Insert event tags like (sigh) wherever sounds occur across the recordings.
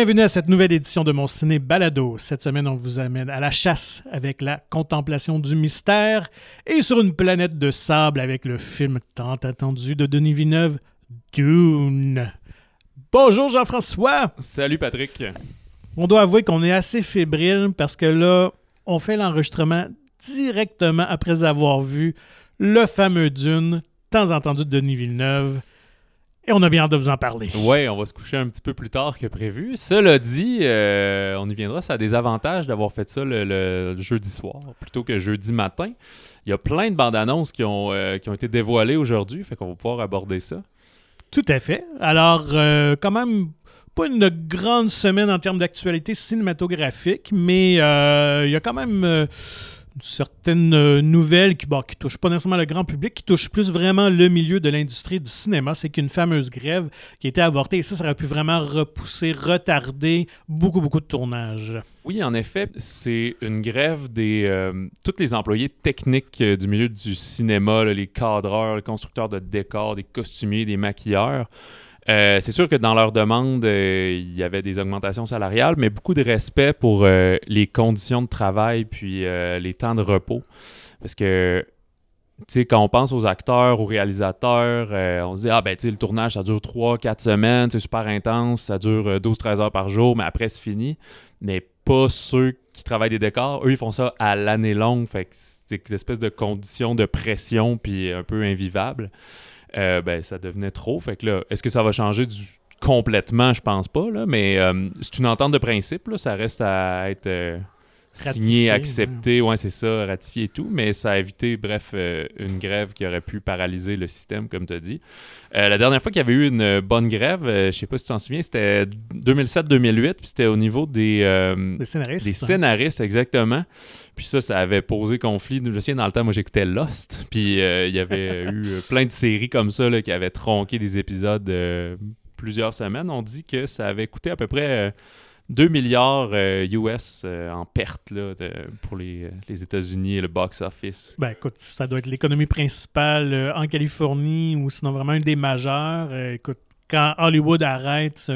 Bienvenue à cette nouvelle édition de mon ciné balado. Cette semaine, on vous amène à la chasse avec la contemplation du mystère et sur une planète de sable avec le film tant attendu de Denis Villeneuve, Dune. Bonjour Jean-François. Salut Patrick. On doit avouer qu'on est assez fébrile parce que là, on fait l'enregistrement directement après avoir vu le fameux Dune, tant entendu de Denis Villeneuve. Et on a bien hâte de vous en parler. Ouais, on va se coucher un petit peu plus tard que prévu. Cela dit, euh, on y viendra, ça a des avantages d'avoir fait ça le, jeudi soir plutôt que jeudi matin. Il y a plein de bandes annonces qui ont, euh, qui ont été dévoilées aujourd'hui, fait qu'on va pouvoir aborder ça. Tout à fait. Alors, euh, quand même, pas une grande semaine en termes d'actualité cinématographique, mais il y a quand même certaines euh, nouvelles qui ne qui touchent pas nécessairement le grand public, qui touchent plus vraiment le milieu de l'industrie du cinéma. C'est qu'une fameuse grève qui a été avortée et ça, ça aurait pu vraiment repousser, retarder beaucoup, beaucoup de tournages. Oui, en effet, c'est une grève des euh, tous les employés techniques euh, du milieu du cinéma, les cadreurs, les constructeurs de décors, des costumiers, des maquilleurs. Euh, c'est sûr que dans leur demande, euh, il y avait des augmentations salariales, mais beaucoup de respect pour euh, les conditions de travail puis les temps de repos. Parce que, tu sais, quand on pense aux acteurs, aux réalisateurs, on se dit, ah ben, tu sais, le tournage, ça dure 3-4 semaines, c'est super intense, ça dure 12-13 heures par jour, mais après, c'est fini. Mais pas ceux qui travaillent des décors. Eux, ils font ça à l'année longue. Fait que c'est une espèce de conditions de pression puis un peu invivable. Euh, ben, ça devenait trop. Fait que là, est-ce que ça va changer du complètement? Je pense pas, là, mais euh, c'est une entente de principe. Là, ça reste à être euh, signé, accepté. Ouais, c'est ça, ratifié et tout. Mais ça a évité, bref, une grève qui aurait pu paralyser le système, comme tu as dit. la dernière fois qu'il y avait eu une bonne grève, je sais pas si tu t'en souviens, c'était 2007-2008, puis c'était au niveau des, des scénaristes. Des scénaristes, exactement. Puis ça, ça avait posé conflit. Je me souviens, dans le temps, moi, j'écoutais Lost. Puis euh, il y avait (laughs) eu plein de séries comme ça qui avaient tronqué des épisodes de plusieurs semaines. On dit que ça avait coûté à peu près 2 euh, milliards US euh, en perte pour les, États-Unis et le box-office. Ben écoute, ça doit être l'économie principale en Californie ou sinon vraiment une des majeures. écoute, quand Hollywood arrête,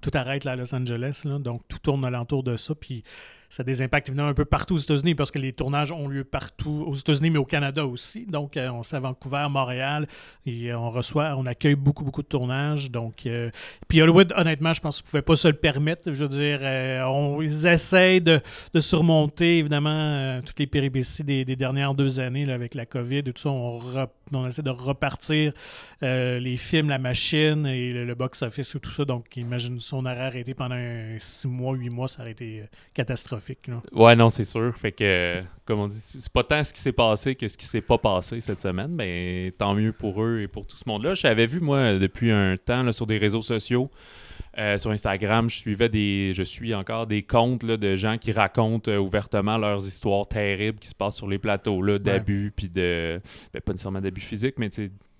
tout arrête là, à Los Angeles. donc tout tourne alentour de ça. Puis ça a des impacts évidemment un peu partout aux États-Unis parce que les tournages ont lieu partout aux États-Unis, mais au Canada aussi. Donc, euh, on sait à Vancouver, Montréal, et on reçoit, on accueille beaucoup, beaucoup de tournages. Donc, euh, puis Hollywood, honnêtement, je pense qu'ils ne pouvaient pas se le permettre. Je veux dire, euh, on, ils essayent de, surmonter évidemment toutes les péripéties des, dernières deux années avec la COVID et tout ça. On, on essaie de repartir les films, la machine et le, box-office et tout ça. Donc, imagine son aurait arrêté pendant six mois, huit mois, ça aurait été catastrophique. Ouais, non, c'est sûr. Fait que, comme on dit, c'est pas tant ce qui s'est passé que ce qui s'est pas passé cette semaine, mais tant mieux pour eux et pour tout ce monde-là. J'avais vu, moi, depuis un temps sur des réseaux sociaux, euh, sur Instagram, je suivais des, je suis encore des comptes de gens qui racontent euh, ouvertement leurs histoires terribles qui se passent sur les plateaux d'abus puis de, ben, pas nécessairement d'abus physiques, mais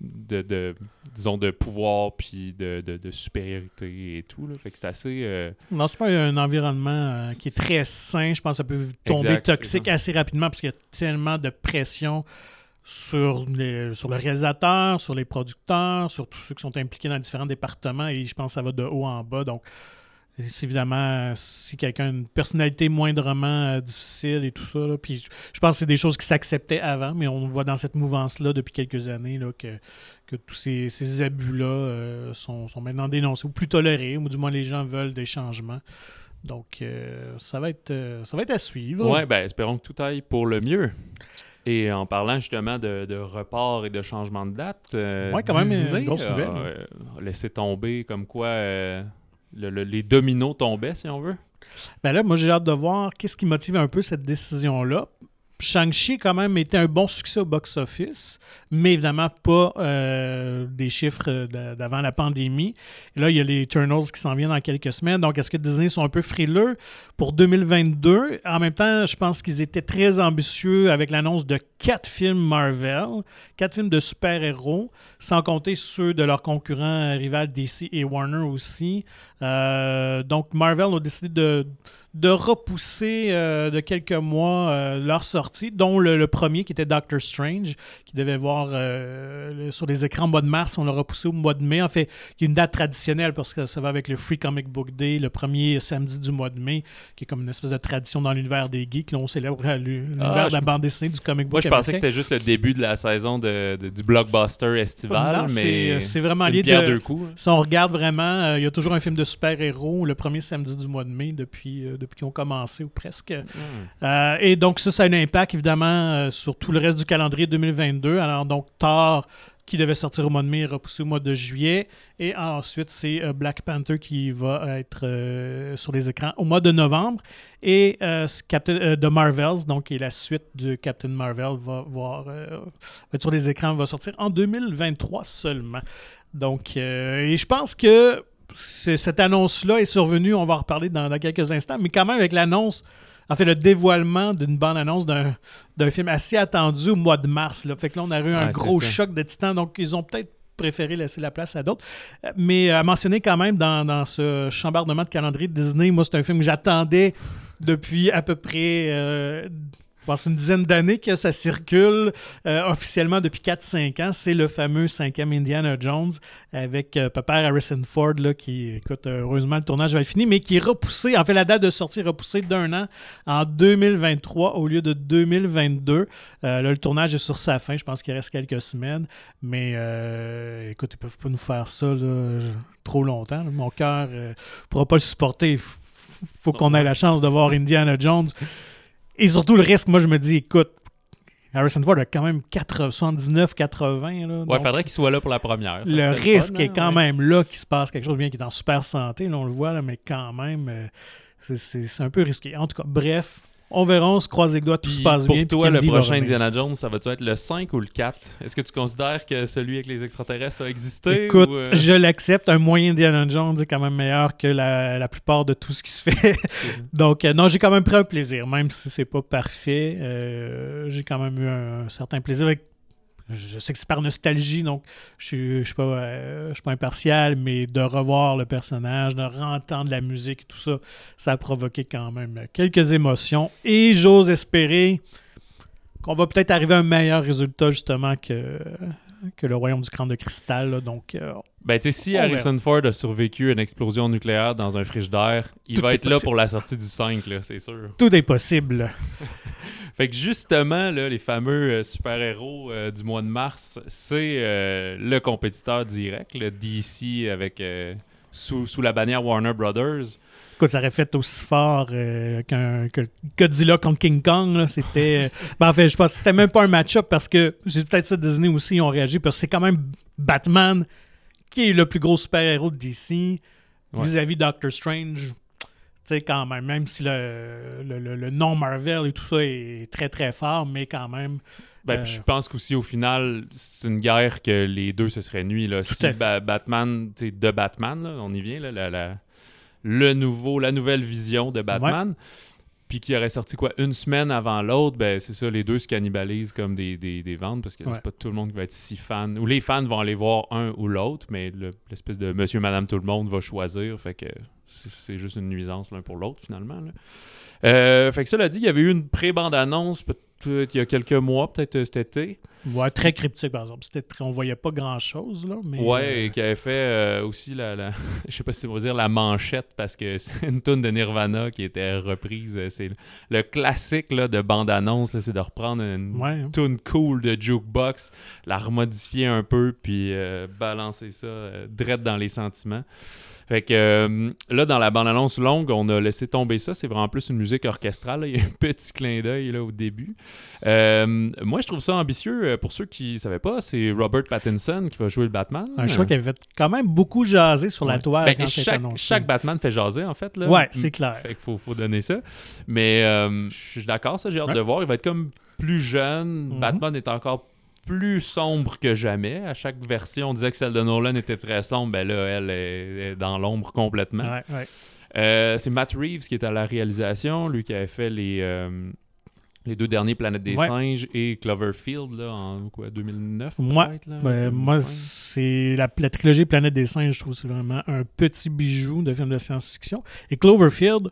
de, de, disons de pouvoir puis de, de, supériorité et tout. Là. Fait que c'est assez. Euh, non, c'est pas un environnement qui est très sain. Je pense que ça peut tomber toxique assez rapidement parce qu'il y a tellement de pression sur, les, sur le réalisateur, sur les producteurs, sur tous ceux qui sont impliqués dans différents départements et je pense que ça va de haut en bas. Donc, évidemment, si quelqu'un a une personnalité moindrement euh, difficile et tout ça, puis je pense que c'est des choses qui s'acceptaient avant, mais on voit dans cette mouvance-là depuis quelques années là, que, que tous ces, abus-là euh, sont, maintenant dénoncés ou plus tolérés, ou du moins les gens veulent des changements. Donc, euh, ça, va être, ça va être à suivre. Oui, ben, espérons que tout aille pour le mieux. Et en parlant justement de, de report et de changement de date, euh, quand même une grosse nouvelle. Euh, laisser tomber comme quoi euh, les dominos tombaient, si on veut. Ben là, moi, j'ai hâte de voir qu'est-ce qui motive un peu cette décision-là. Shang-Chi, quand même, était un bon succès au box-office, mais évidemment pas euh, des chiffres d'avant la pandémie. Et là, il y a les Eternals qui s'en viennent dans quelques semaines. Donc, est-ce que Disney sont un peu frileux pour 2022? En même temps, je pense qu'ils étaient très ambitieux avec l'annonce de quatre films Marvel, quatre films de super-héros, sans compter ceux de leurs concurrents rivales DC et Warner aussi. Euh, donc, Marvel a décidé de de repousser euh, de quelques mois euh, leur sortie, dont le, le premier qui était Doctor Strange, qui devait voir euh, sur les écrans au mois de mars. On l'a repoussé au mois de mai. En fait, qui est une date traditionnelle parce que ça va avec le Free Comic Book Day, le premier samedi du mois de mai, qui est comme une espèce de tradition dans l'univers des geeks. Là, on célèbre euh, l'univers Ah, de la bande dessinée du comic book. Moi, je pensais que c'était juste le début de la saison de, de- du blockbuster estival, Non, mais c'est vraiment lié de- deux coups. hein. Si on regarde vraiment, il y a toujours un film de super-héros le premier samedi du mois de mai depuis, depuis qu'ils ont commencé ou presque. Euh, et donc ça, ça a un impact évidemment euh, sur tout le reste du calendrier 2022. Alors donc Thor qui devait sortir au mois de mai repoussé au mois de juillet. Et ensuite, c'est euh, Black Panther qui va être euh, sur les écrans au mois de novembre. Et euh, Captain, The Marvels, donc qui est la suite de Captain Marvel, va, voir, va être sur les écrans, va sortir en 2023 seulement. Donc, et je pense que cette annonce-là est survenue, on va en reparler dans, dans quelques instants, mais quand même avec l'annonce, en fait, le dévoilement d'une bande-annonce d'un d'un film assez attendu au mois de mars. Là. Fait que là, on a eu un gros choc de titans, donc ils ont peut-être préféré laisser la place à d'autres. Euh, Mais à mentionner quand même dans, dans ce chambardement de calendrier de Disney, moi, c'est un film que j'attendais depuis à peu près euh, pense une dizaine d'années que ça circule euh, officiellement depuis 4-5 ans. C'est le fameux cinquième Indiana Jones avec euh, Papa Harrison Ford là, qui, écoute, heureusement le tournage va être fini, mais qui est repoussé, en fait la date de sortie est repoussée d'un an en 2023 au lieu de 2022. Euh, là, le tournage est sur sa fin, je pense qu'il reste quelques semaines, mais euh, écoute, ils peuvent pas nous faire ça trop longtemps. Mon cœur ne pourra pas le supporter. Faut qu'on ait la chance de voir Indiana Jones. Et surtout le risque, moi je me dis, écoute, Harrison Ford a quand même 79, 80. Là, Ouais, donc faudrait qu'il soit là pour la première. ça le risque fun, est hein, quand ouais. même là qu'il se passe quelque chose, bien qu'il est en super santé, là, on le voit, là, mais quand même, euh, c'est un peu risqué. En tout cas, bref, on verra, on se croise les doigts, tout Puis se passe pour bien. toi, puis le prochain. Indiana Jones, ça va-tu être le 5 ou le 4 Est-ce que tu considères que celui avec les extraterrestres a existé Écoute, ou, euh, je l'accepte. Un moyen Indiana Jones est quand même meilleur que la, la plupart de tout ce qui se fait. (laughs) Donc, euh, non, j'ai quand même pris un plaisir, même si c'est pas parfait. euh, j'ai quand même eu un, certain plaisir. avec- je sais que c'est par nostalgie, donc je suis, je suis pas, euh, suis pas impartial, mais de revoir le personnage, de entendre la musique tout ça, ça a provoqué quand même quelques émotions. Et j'ose espérer qu'on va peut-être arriver à un meilleur résultat, justement, que, que le Royaume du Crâne de Cristal. là. donc, euh, Ben, tu sais, si On Harrison Ford a survécu à une explosion nucléaire dans un frigidaire, il Tout va être là pour la sortie du 5, là, c'est sûr. tout est possible. (laughs) Fait que justement, là, les fameux euh, super-héros euh, du mois de mars, c'est euh, le compétiteur direct, le DC avec sous, sous la bannière Warner Brothers. Écoute, ça aurait fait aussi fort euh, qu'un que Godzilla contre King Kong. C'était. euh, ben, en fait, je pense que c'était même pas un match-up parce que j'ai peut-être ça Disney aussi ils ont réagi parce que c'est quand même Batman qui est le plus gros super-héros de DC Ouais. vis-à-vis Doctor Strange. Tu sais, quand même, même si le, le, le- le nom Marvel et tout ça est très très fort, mais quand même. Ben, Euh, je pense qu'aussi au final, c'est une guerre que les deux se seraient nuits. Là. Si. Ba- Batman, tu sais, de Batman, là, on y vient, là, la, la- le nouveau, la nouvelle vision de Batman, puis qui aurait sorti quoi une semaine avant l'autre, ben c'est ça, les deux se cannibalisent comme des, des, des ventes parce que Ouais. c'est pas tout le monde qui va être si fan. Ou les fans vont aller voir un ou l'autre, mais le- l'espèce de monsieur, madame, tout le monde va choisir. Fait que c'est c'est juste une nuisance l'un pour l'autre finalement. là. Euh, fait que cela dit, il y avait eu une pré-bande-annonce peut-être il y a quelques mois, peut-être euh, cet été. Ouais, très cryptique, par exemple. On voyait pas grand-chose, là. Mais, Ouais, euh, et qui avait fait euh, aussi la, la- (laughs) je sais pas si dire la manchette parce que c'est (laughs) une tune de Nirvana qui était reprise. C'est le, le classique là, de bande-annonce, c'est de reprendre une ouais, hein. tune cool de jukebox, la remodifier un peu puis euh, balancer ça euh, direct dans les sentiments. Fait que euh, là, dans la bande-annonce longue, on a laissé tomber ça. C'est vraiment plus une musique orchestrale. là. Il y a un (laughs) petit clin d'œil là, au début. Euh, moi, je trouve ça ambitieux. Euh, Pour ceux qui ne savaient pas, c'est Robert Pattinson qui va jouer le Batman. Un choix qui avait fait quand même beaucoup jaser sur la toile Ben, quand chaque, annoncé. chaque Batman fait jaser, en fait. Là. Ouais, c'est clair. Fait qu'il faut, faut donner ça. Mais euh, je suis d'accord, ça, j'ai hâte Ouais. de voir. Il va être comme plus jeune. Mhm. Batman est encore plus sombre que jamais. À chaque version, on disait que celle de Nolan était très sombre. Ben là, elle est, est dans l'ombre complètement. Ouais, ouais. Euh, c'est Matt Reeves qui est à la réalisation, lui qui avait fait les, euh, les deux derniers Planètes des Ouais. Singes et Cloverfield là, en quoi, 2009 Moi, là, Ben, moi, 2005. c'est la, la trilogie Planète des singes, je trouve que c'est vraiment un petit bijou de film de science-fiction. Et Cloverfield,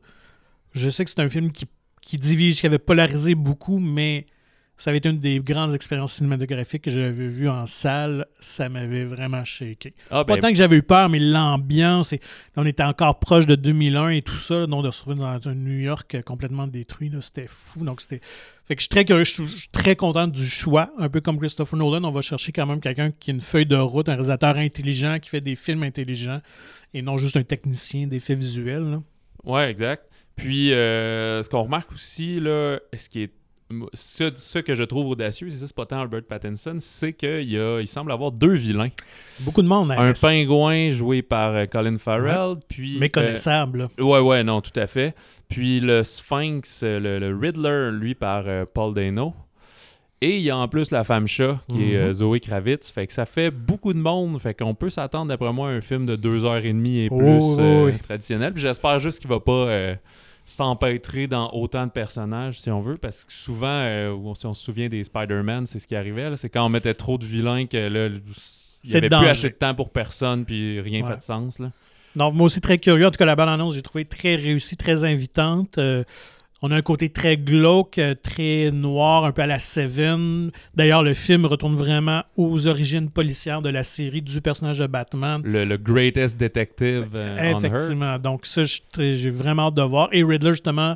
Je sais que c'est un film qui, qui divise, qui avait polarisé beaucoup, mais ça avait été une des grandes expériences cinématographiques que j'avais vues en salle. Ça m'avait vraiment shaké. Ah, Pas ben, tant que j'avais eu peur, mais l'ambiance, et on était encore proche de 2001 et tout ça, donc de se retrouver dans un New York complètement détruit, c'était fou. Donc c'était, fait que je suis très curieux, je suis- je suis très content du choix, un peu comme Christopher Nolan, on va chercher quand même quelqu'un qui a une feuille de route, un réalisateur intelligent qui fait des films intelligents et non juste un technicien d'effets visuels. là. Ouais, exact. Puis, euh, ce qu'on remarque aussi, là, ce qui est. Ce, ce que je trouve audacieux, c'est ça, c'est pas tant Albert Pattinson, c'est qu'il y a, il semble avoir deux vilains. Beaucoup de monde, Un hein, pingouin joué par euh, Colin Farrell, puis. méconnaissable. là. euh, ouais, ouais, non, tout à fait. Puis le Sphinx, euh, le, le Riddler, lui, par euh, Paul Dano. Et il y a en plus la femme chat, qui est Mhm. euh, Zoé Kravitz. Fait que ça fait beaucoup de monde. Fait qu'on peut s'attendre, d'après moi, à un film de deux heures et demie et plus euh, oui. traditionnel. Puis j'espère juste qu'il va pas euh, s'empêtrer dans autant de personnages, si on veut. Parce que souvent, euh, si on se souvient des Spider-Man, c'est ce qui arrivait. C'est quand on mettait trop de vilains que là, il n'y avait plus assez de temps pour personne, puis rien Ouais. fait de sens. Là. Donc, moi aussi, très curieux. En tout cas, la bande-annonce, j'ai trouvé très réussie, très invitante. Euh, on a un côté très glauque, euh, très noir, un peu à la Seven. D'ailleurs, le film retourne vraiment aux origines policières de la série du personnage de Batman. Le, le greatest detective euh, on. Effectivement. Donc, ça, j'ai vraiment hâte de voir. Et Riddler, justement,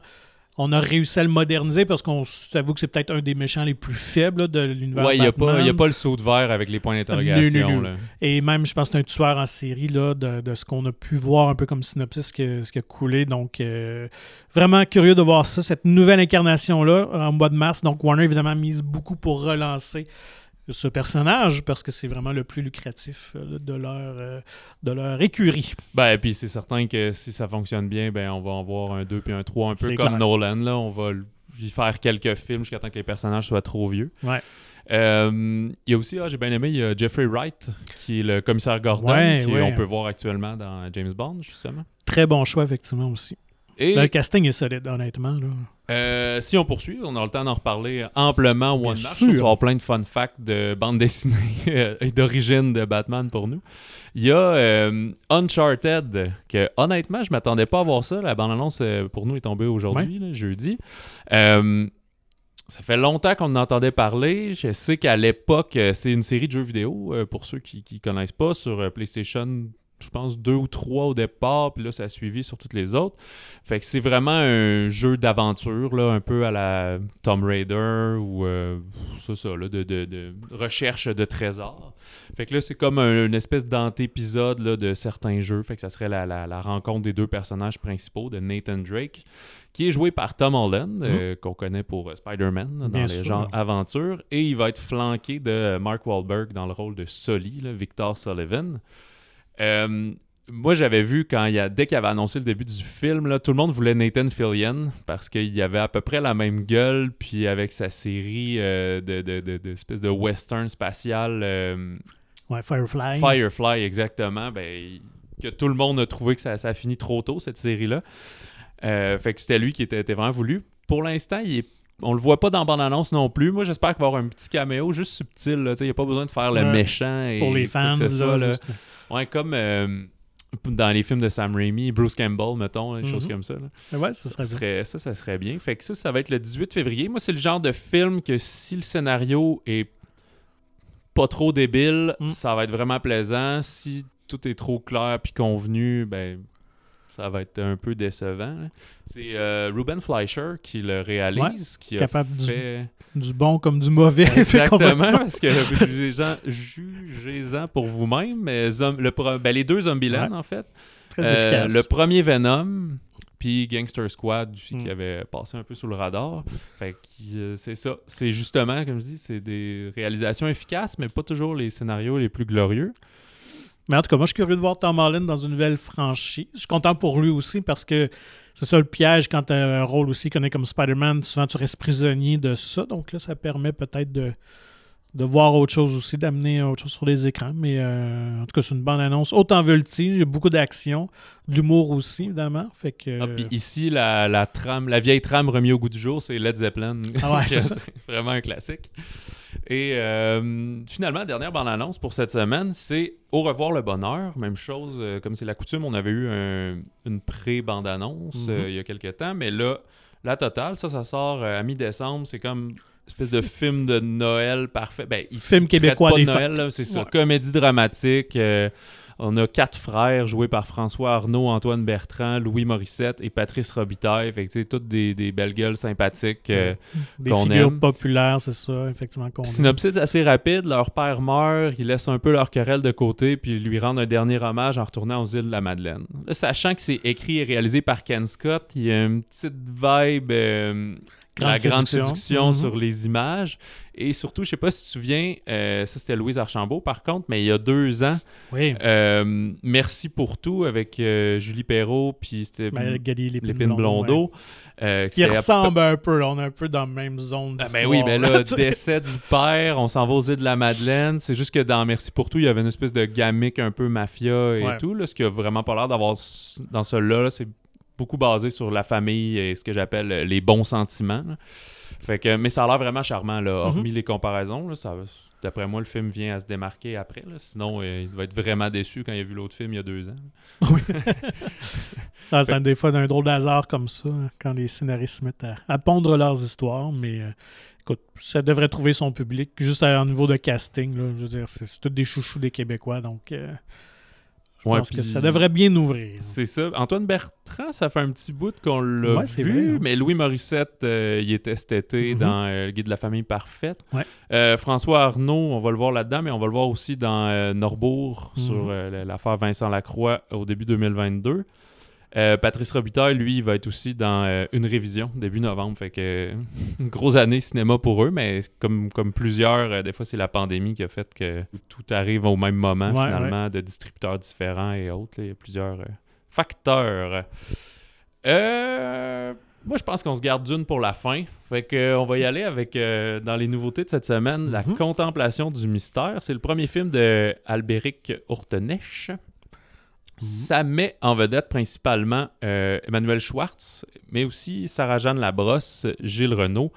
on a réussi à le moderniser parce qu'on s'avoue que c'est peut-être un des méchants les plus faibles là, de l'univers Ouais, il n'y a, a pas le saut de verre avec les points d'interrogation. Et même, je pense que c'est un tueur en série là, de, de ce qu'on a pu voir un peu comme synopsis, que, ce qui a coulé. Donc, euh, vraiment curieux de voir ça, cette nouvelle incarnation-là, en mois de mars. Donc, Warner, évidemment, mise beaucoup pour relancer ce personnage parce que c'est vraiment le plus lucratif euh, de, leur, euh, de leur écurie. Ben, puis c'est certain que si ça fonctionne bien, ben on va en voir un 2 puis un 3, un peu comme clair. Nolan. Là. On va lui faire quelques films jusqu'à temps que les personnages soient trop vieux. Ouais. Euh, Il y a aussi, ah, j'ai bien aimé, il y a Jeffrey Wright, qui est le commissaire Gordon, Ouais, qui ouais. on peut voir actuellement dans James Bond, justement. Très bon choix, effectivement, aussi. Et Le casting est solide, honnêtement. Là. euh, si on poursuit, on aura le temps d'en reparler amplement au mois de Bien mars. sûr. Je pense qu'il va y avoir plein de fun facts de bande dessinée (laughs) euh, et d'origine de Batman pour nous. Il y a euh, Uncharted, que honnêtement, je m'attendais pas à voir ça. La bande-annonce pour nous est tombée aujourd'hui, jeudi. Euh, ça fait longtemps qu'on en entendait parler. Je sais qu'à l'époque, c'est une série de jeux vidéo, pour ceux qui ne connaissent pas, sur PlayStation, je pense deux ou trois au départ, puis là, ça a suivi sur toutes les autres. Fait que c'est vraiment un jeu d'aventure, là, un peu à la Tomb Raider ou euh, ça, ça, là, de, de- de recherche de trésors. Fait que là, c'est comme un- une espèce d'antépisode là, de certains jeux. Fait que ça serait la, la- la rencontre des deux personnages principaux de Nathan Drake, qui est joué par Tom Holland, euh, qu'on connaît pour euh, Spider-Man dans Bien les sûr. genres aventures. Et il va être flanqué de Mark Wahlberg dans le rôle de Sully, là, Victor Sullivan. Euh, moi, j'avais vu quand il y a, dès qu'il avait annoncé le début du film, là, tout le monde voulait Nathan Fillion parce qu'il avait à peu près la même gueule, puis avec sa série euh, de, de, de, de espèce de western spatial euh, Ouais, Firefly. Firefly, exactement, ben, que tout le monde a trouvé que ça, ça a fini trop tôt, cette série-là. Euh, fait que c'était lui qui était, était vraiment voulu. Pour l'instant, il est on le voit pas dans bande-annonce non plus. Moi, j'espère qu'il va y avoir un petit caméo juste subtil. Il n'y a pas besoin de faire le Ouais. méchant. Et pour les fans. que ce là, Ouais, comme euh, dans les films de Sam Raimi, Bruce Campbell, mettons, des choses Mhm. comme ça. là. Ouais, ça Ça, serait bien. ça, ça serait bien. Fait que ça, ça va être le 18 février. Moi, c'est le genre de film que si le scénario est pas trop débile, Mm. ça va être vraiment plaisant. Si tout est trop clair puis convenu, ben ça va être un peu décevant. C'est euh, Ruben Fleischer qui le réalise, qui a Capable fait... du bon comme du mauvais. (laughs) Exactement, parce que jugez-en pour vous-même. mais le ben, les deux Zombieland, Ouais. en fait. Très Euh, efficace. le premier Venom, puis Gangster Squad aussi, Mm. qui avait passé un peu sous le radar. Fait que euh, c'est ça. C'est justement, comme je dis, c'est des réalisations efficaces, mais pas toujours les scénarios les plus glorieux. Mais en tout cas, moi, je suis curieux de voir Tom Holland dans une nouvelle franchise. Je suis content pour lui aussi parce que c'est ça le piège quand tu as un rôle aussi connu comme Spider-Man. Souvent, tu restes prisonnier de ça. Donc là, ça permet peut-être de, de voir autre chose aussi, d'amener autre chose sur les écrans. Mais euh, en tout cas, c'est une bonne annonce. Autant y a beaucoup d'action, de l'humour aussi, évidemment. Fait que. Ah, ici, la, la trame, la vieille trame remise au goût du jour, c'est Led Zeppelin. Ah ouais, (laughs) c'est vraiment un classique. Et euh, finalement, dernière bande-annonce pour cette semaine, c'est Au revoir le bonheur. Même chose, euh, comme c'est la coutume, on avait eu un- une pré-bande-annonce Mhm. euh, il y a quelques temps, mais là, la totale, ça, ça sort à mi-décembre. C'est comme une espèce de film de Noël parfait. Ben, il Film québécois pas de des Noël, c'est ça. Ouais. Comédie dramatique. On a quatre frères joués par François Arnaud, Antoine Bertrand, Louis Morissette et Patrice Robitaille. Fait que, toutes des, des belles gueules sympathiques. euh, Des qu'on figures aime. populaires, c'est ça, effectivement. qu'on aime. Synopsis assez rapide, leur père meurt, ils laissent un peu leur querelle de côté, puis ils lui rendent un dernier hommage en retournant aux îles de la Madeleine. Là, sachant que c'est écrit et réalisé par Ken Scott, il y a une petite vibe, euh, la grande séduction Mhm. sur les images. Et surtout, je sais pas si tu te souviens, euh, ça c'était Louise Archambault par contre, mais il y a deux ans, Oui, euh, Merci pour tout avec euh, Julie Perrault, puis c'était ben, Lépine, Blondeau, ouais. Qui à ressemble un peu, là, on est un peu dans la même zone ah ben oui, mais là, tu sais. (laughs) décès du père, on s'en va aux îles de la Madeleine. C'est juste que dans Merci pour tout, il y avait une espèce de gamique un peu mafia et Ouais. tout. Là, ce qui a vraiment pas l'air d'avoir dans celui-là. là, c'est beaucoup basé sur la famille et ce que j'appelle les bons sentiments. là. Fait que, mais ça a l'air vraiment charmant, là, Mhm. hormis les comparaisons. là, ça, d'après moi, le film vient à se démarquer après. là. Sinon, euh, il va être vraiment déçu quand il a vu l'autre film il y a deux ans. (laughs) Ah, (laughs) c'est un- des fois d'un drôle d'hasard comme ça, hein, quand les scénaristes se mettent à, à pondre leurs histoires, mais euh, écoute, ça devrait trouver son public, juste à un niveau de casting, là, je veux dire, c'est tous des chouchous des Québécois, donc euh, je Ouais, pense que ça devrait bien ouvrir. C'est ça. Antoine Bertrand, ça fait un petit bout qu'on l'a Ouais, vu, vrai, hein. mais Louis Morissette, euh, il était cet été Mhm. dans euh, Le Guide de la famille parfaite. Ouais. Euh, François Arnaud, on va le voir là-dedans, mais on va le voir aussi dans Norbourg, Mhm. sur l'affaire Vincent Lacroix au début 2022. Euh, Patrice Robitaille, lui, il va être aussi dans euh, une révision début novembre. Fait que (laughs) une grosse année cinéma pour eux, mais comme, comme plusieurs, euh, des fois c'est la pandémie qui a fait que tout arrive au même moment Ouais, finalement, de distributeurs différents et autres. là. Il y a plusieurs facteurs. Moi, je pense qu'on se garde d'une pour la fin. Fait que, on va y aller avec, dans les nouveautés de cette semaine, La Mhm. Contemplation du mystère. C'est le premier film de Albéric Urtenech. Ça met en vedette principalement euh, Emmanuel Schwartz, mais aussi Sarah-Jeanne Labrosse, Gilles Renault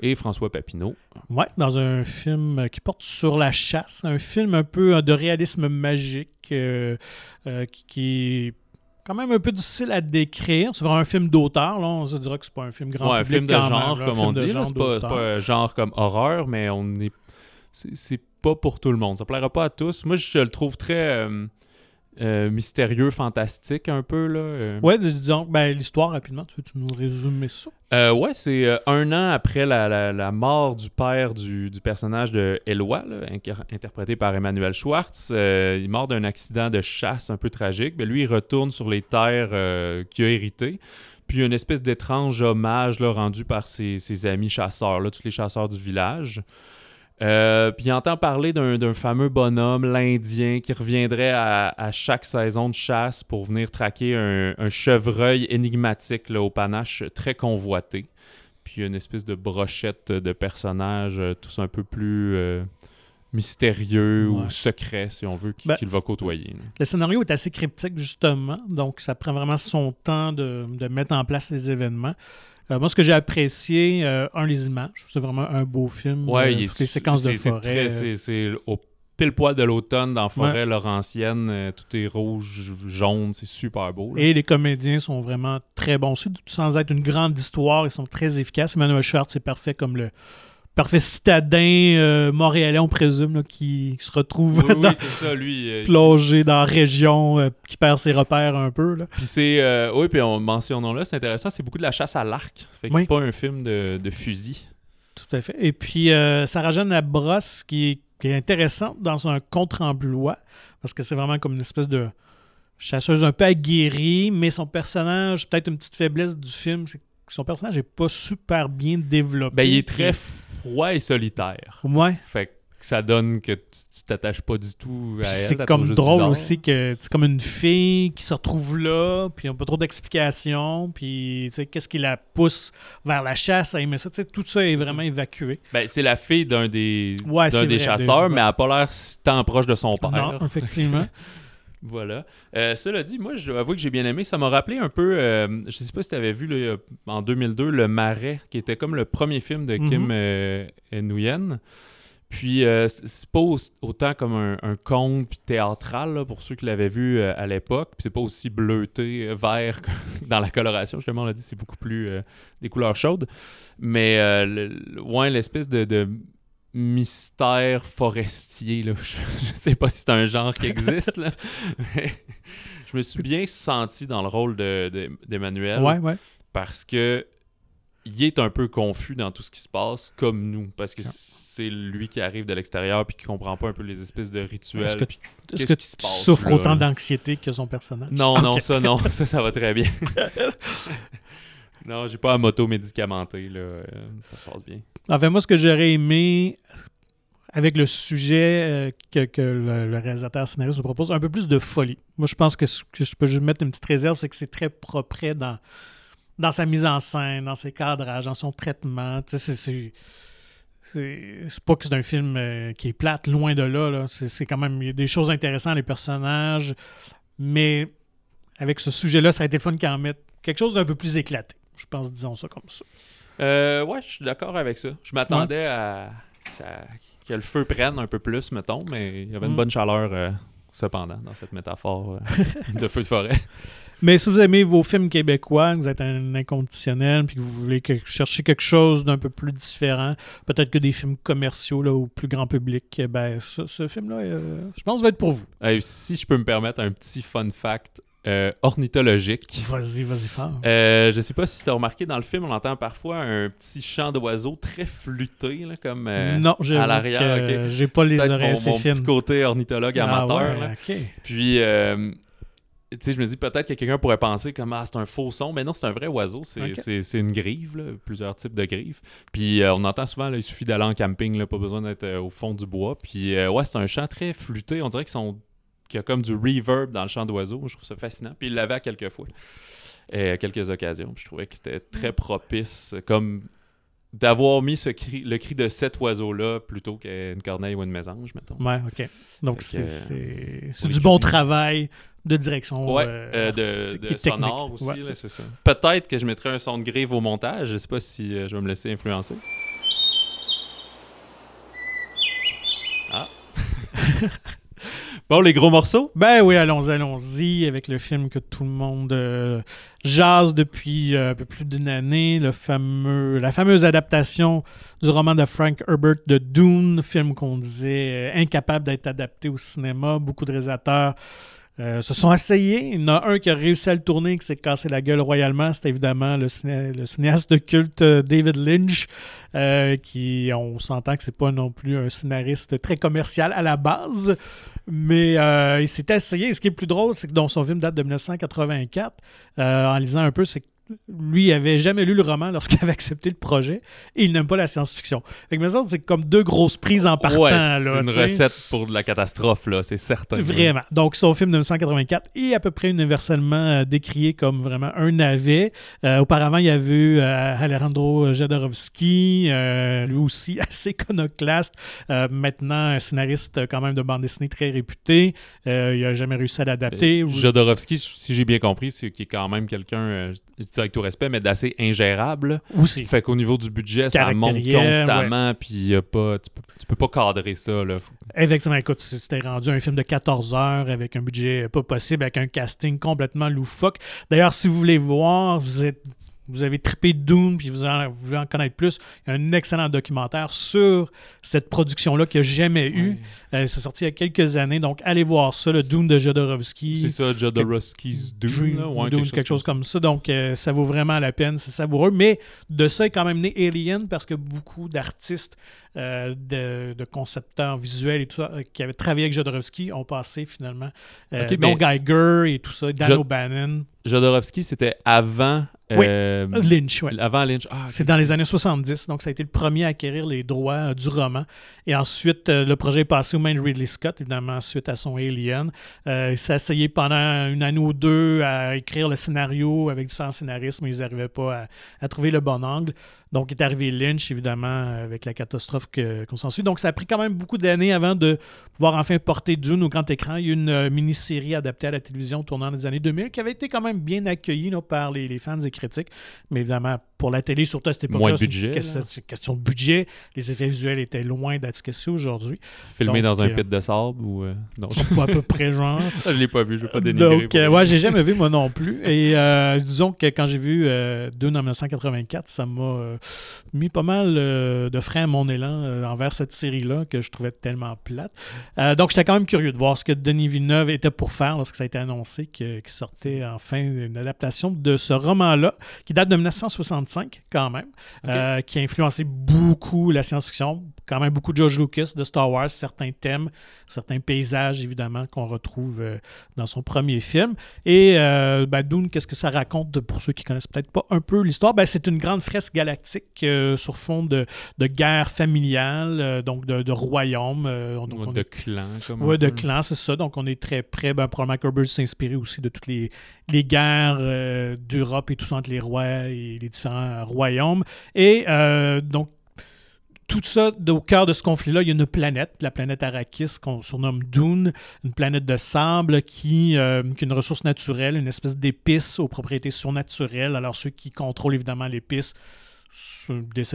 et François Papineau. Ouais, dans un film qui porte sur la chasse, un film un peu euh, de réalisme magique euh, euh, qui, qui est quand même un peu difficile à décrire. C'est vraiment un film d'auteur, là. On se dira que c'est pas un film grand ouais, un public film de genre, même, un comme on dit. C'est pas, pas un genre comme horreur, mais on est. C'est c'est pas pour tout le monde. Ça plaira pas à tous. Moi, je le trouve très euh, euh, mystérieux, fantastique, un peu. Là. euh. Ouais, disons, ben, l'histoire rapidement, tu veux tu nous résumer ça? Euh, ouais, c'est euh, un an après la, la- la mort du père du, du personnage de Eloi, là, interprété par Emmanuel Schwartz. Il est mort d'un accident de chasse un peu tragique. Mais lui, il retourne sur les terres qu'il a héritées. Puis une espèce d'étrange hommage là, rendu par ses, ses amis chasseurs, là, tous les chasseurs du village. Euh, puis il entend parler d'un fameux bonhomme, l'Indien, qui reviendrait à, à chaque saison de chasse pour venir traquer un, un chevreuil énigmatique là, au panache très convoité. Puis une espèce de brochette de personnages, euh, tous un peu plus euh, mystérieux Ouais. ou secrets, si on veut, Ben, qu'il va côtoyer. là. Le scénario est assez cryptique, justement, donc ça prend vraiment son temps de, de mettre en place les événements. Euh, moi, ce que j'ai apprécié, euh, un, les images. C'est vraiment un beau film. Ouais, euh, il est les séquences de forêt. C'est au pile poil de l'automne dans la forêt laurentienne. tout est rouge, jaune, c'est super beau. là. Et les comédiens sont vraiment très bons aussi, sans être une grande histoire, ils sont très efficaces. Emmanuel Schwartz, c'est parfait comme le parfait citadin euh, montréalais, on présume, là, qui se retrouve Oui, oui, dans- c'est ça, lui. euh, plongé dans la région, euh, qui perd ses repères un peu. Là. Puis c'est. oui, puis on mentionnons là, c'est intéressant, c'est beaucoup de la chasse à l'arc. Fait que Oui. c'est pas un film de, de fusil. Tout à fait. Et puis, euh, Sarah-Jeanne Labrosse, qui est, qui est intéressante dans un contre-emploi, parce que c'est vraiment comme une espèce de chasseuse un peu aguerrie, mais son personnage, peut-être une petite faiblesse du film, c'est que son personnage n'est pas super bien développé. Ben, il est très froid et solitaire. Ouais. Fait que ça donne que tu t'attaches pas du tout à elle. C'est comme drôle bizarre. aussi que c'est comme une fille qui se retrouve là, puis n'a pas trop d'explications, puis qu'est-ce qui la pousse vers la chasse à aimer ça. Tu sais, tout ça est vraiment évacué. Ben, c'est la fille d'un des, Ouais, des vrai, chasseurs, des- mais elle n'a pas l'air si tant proche de son père. Non, effectivement. (laughs) Voilà. Euh, cela dit, moi, je dois avouer que j'ai bien aimé. Ça m'a rappelé un peu, euh, je sais pas si tu avais vu là, en 2002, Le Marais, qui était comme le premier film de Kim euh, Nguyen. Puis c'est pas au- autant comme un, un conte théâtral là, pour ceux qui l'avaient vu à l'époque. Puis c'est pas aussi bleuté, vert que (laughs) dans la coloration. Justement, on l'a dit, c'est beaucoup plus des couleurs chaudes. Mais le- le- ouais, l'espèce de, de mystère forestier, là. (laughs) Je, je sais pas si c'est un genre qui existe, là. (laughs) Mais je me suis bien senti dans le rôle de- de- d'Emmanuel Ouais, ouais. parce que il est un peu confus dans tout ce qui se passe, comme nous, parce que c'est lui qui arrive de l'extérieur puis qui comprend pas un peu les espèces de rituels. Est-ce que- puis qui se tu passe, souffres autant d'anxiété que son personnage? Non, non, ça, non, (laughs) ça, ça va très bien. Non, j'ai pas à m'auto-médicamenter, là. euh, ça se passe bien. Enfin, moi, ce que j'aurais aimé avec le sujet euh, que, que le, le réalisateur scénariste nous propose, un peu plus de folie. Moi, je pense que ce que je peux juste mettre une petite réserve, c'est que c'est très propre dans, dans sa mise en scène, dans ses cadrages, dans son traitement. Tu sais, c'est- c'est. Pas que c'est un film euh, qui est plate, loin de là. là. C'est c'est quand même. Il y a des choses intéressantes, les personnages. Mais avec ce sujet-là, ça a été le fun qu'en mette quelque chose d'un peu plus éclaté. Je pense, disons ça comme ça. Euh, ouais, je suis d'accord avec ça. Je m'attendais à ça- que le feu prenne un peu plus, mettons, mais il y avait une Mm. bonne chaleur, euh, cependant, dans cette métaphore euh, (laughs) de feu de forêt. Mais si vous aimez vos films québécois, que vous êtes un inconditionnel, puis que vous voulez que- chercher quelque chose d'un peu plus différent, peut-être que des films commerciaux là, au plus grand public, eh ben, ce, ce film-là, euh, je pense, va être pour vous. Euh, si je peux me permettre un petit fun fact euh, ornithologique. Vas-y, vas-y, fort. Euh, je sais pas si tu as remarqué dans le film, on entend parfois un petit chant d'oiseau très flûté, là, comme euh, non, à l'arrière, j'ai pas les oreilles mon, petit côté ornithologue Ah amateur. ouais. Puis, euh, tu sais, je me dis peut-être que quelqu'un pourrait penser comme ah, c'est un faux son, mais non, c'est un vrai oiseau. C'est une grive, là, plusieurs types de grives. Puis, on entend souvent, là, il suffit d'aller en camping, là, pas besoin d'être au fond du bois. Puis, ouais, c'est un chant très flûté. On dirait qu'ils sont qu'il y a comme du reverb dans le chant d'oiseau. Je trouve ça fascinant. Puis, il l'avait à quelques fois, euh, à quelques occasions. Puis, je trouvais que c'était très propice, comme d'avoir mis ce cri, le cri de cet oiseau-là plutôt qu'une corneille ou une mésange, mettons. Ouais, ok. Donc, c'est les du bon travail de direction Ouais, euh, euh, de, et de sonore technique. aussi, Ouais, là, c'est ça. Peut-être que je mettrai un son de grive au montage. Je sais pas si euh, je vais me laisser influencer. Ah. (laughs) (laughs) bon, les gros morceaux? Ben oui, allons-y, allons-y avec le film que tout le monde euh, jase depuis euh, un peu plus d'une année, le fameux, la fameuse adaptation du roman de Frank Herbert de Dune, film qu'on disait euh, incapable d'être adapté au cinéma. Beaucoup de réalisateurs se sont essayés. Il y en a un qui a réussi à le tourner, qui s'est cassé la gueule royalement. C'est évidemment le, le cinéaste de culte David Lynch, qui, on s'entend que c'est pas non plus un scénariste très commercial à la base, mais euh, il s'est essayé. Ce qui est plus drôle, c'est que dans son film date de 1984, euh, en lisant un peu, c'est lui, avait jamais lu le roman lorsqu'il (laughs) avait accepté le projet et il n'aime pas la science-fiction. Fait que me semble que c'est comme deux grosses prises en partant. ouais, c'est une recette pour de la catastrophe, là, c'est certain. Vraiment. Donc, son film de 1984 est à peu près universellement euh, décrié comme vraiment un navet. Euh, auparavant, il y avait eu euh, Alejandro Jodorowsky, euh, lui aussi (laughs) assez iconoclaste. Maintenant, un scénariste quand même de bande dessinée très réputé. Il n'a jamais réussi à l'adapter. Jodorowsky, si j'ai bien compris, c'est qu'il est quand même quelqu'un, avec tout respect, mais d'assez ingérable. Aussi. Fait qu'au niveau du budget, ça monte constamment, puis pas, tu, peux, tu peux pas cadrer ça. Là. Effectivement, écoute, c'était rendu un film de 14 heures avec un budget pas possible, avec un casting complètement loufoque. D'ailleurs, si vous voulez voir, vous êtes vous avez trippé Dune puis vous, en- vous voulez en connaître plus, il y a un excellent documentaire sur cette production-là qu'il n'y a jamais eu. Euh, c'est sorti il y a quelques années, donc allez voir ça, le Dune de Jodorowsky. C'est ça, Jodorowsky's Dune, Dream, là, ouais, Dune, quelque, chose comme ça. Donc, euh, ça vaut vraiment la peine, c'est savoureux. Mais de ça est quand même né Alien parce que beaucoup d'artistes, euh, de, de concepteurs visuels et tout ça, qui avaient travaillé avec Jodorowsky ont passé finalement. Euh, Ok, dont mais- Geiger et tout ça, Dan O'Bannon. Jodorowsky, c'était avant. Oui. euh, Lynch, ouais. Avant Lynch. Ah. C'est dans les années 70, donc ça a été le premier à acquérir les droits euh, du roman. Et ensuite, euh, le projet est passé aux mains de Ridley Scott, évidemment, suite à son Alien. Il s'est essayé pendant une année ou deux à écrire le scénario avec différents scénaristes, mais ils n'arrivaient pas à, à trouver le bon angle. Donc, est arrivé Lynch, évidemment, avec la catastrophe qu'on s'en suit. Donc, ça a pris quand même beaucoup d'années avant de pouvoir enfin porter Dune au grand écran. Il y a eu une mini-série adaptée à la télévision tournant dans les années 2000 qui avait été quand même bien accueillie là, par les, les fans et critique. Mais évidemment, pour la télé, surtout à cette Moins époque-là, de budget, c'est une question de budget. Les effets visuels étaient loin d'être ce que c'est aujourd'hui. Filmé Donc, dans un euh, pit de sable ou. euh, Non, (laughs) Pas à peu près genre. (laughs) je l'ai pas vu, je vais pas dénigrer. Donc, euh, ouais, j'ai jamais vu moi non plus. Et euh, disons que quand j'ai vu euh, Dune en 1984, ça m'a mis pas mal de frein à mon élan envers cette série-là que je trouvais tellement plate. Donc, j'étais quand même curieux de voir ce que Denis Villeneuve était pour faire lorsque ça a été annoncé qu'il sortait enfin une adaptation de ce roman-là, qui date de 1965 quand même, euh, qui a influencé beaucoup la science-fiction, quand même beaucoup de George Lucas, de Star Wars, certains thèmes, certains paysages évidemment qu'on retrouve euh, dans son premier film. Et euh, ben, Dune, qu'est-ce que ça raconte pour ceux qui connaissent peut-être pas un peu l'histoire? Ben, c'est une grande fresque galactique euh, sur fond de, de guerre familiale, euh, donc de, de royaume. donc de est- clan, comme. Un de peu. clans, c'est ça. Donc, on est très près. Ben, probablement qu'Herbert s'est inspiré aussi de toutes les, les guerres d'Europe et tout ça entre les rois et les différents royaumes. Et donc, tout ça, au cœur de ce conflit-là, il y a une planète, la planète Arrakis, qu'on surnomme Dune, une planète de sable qui, euh, est une ressource naturelle, une espèce d'épice aux propriétés surnaturelles. Alors, ceux qui contrôlent évidemment l'épice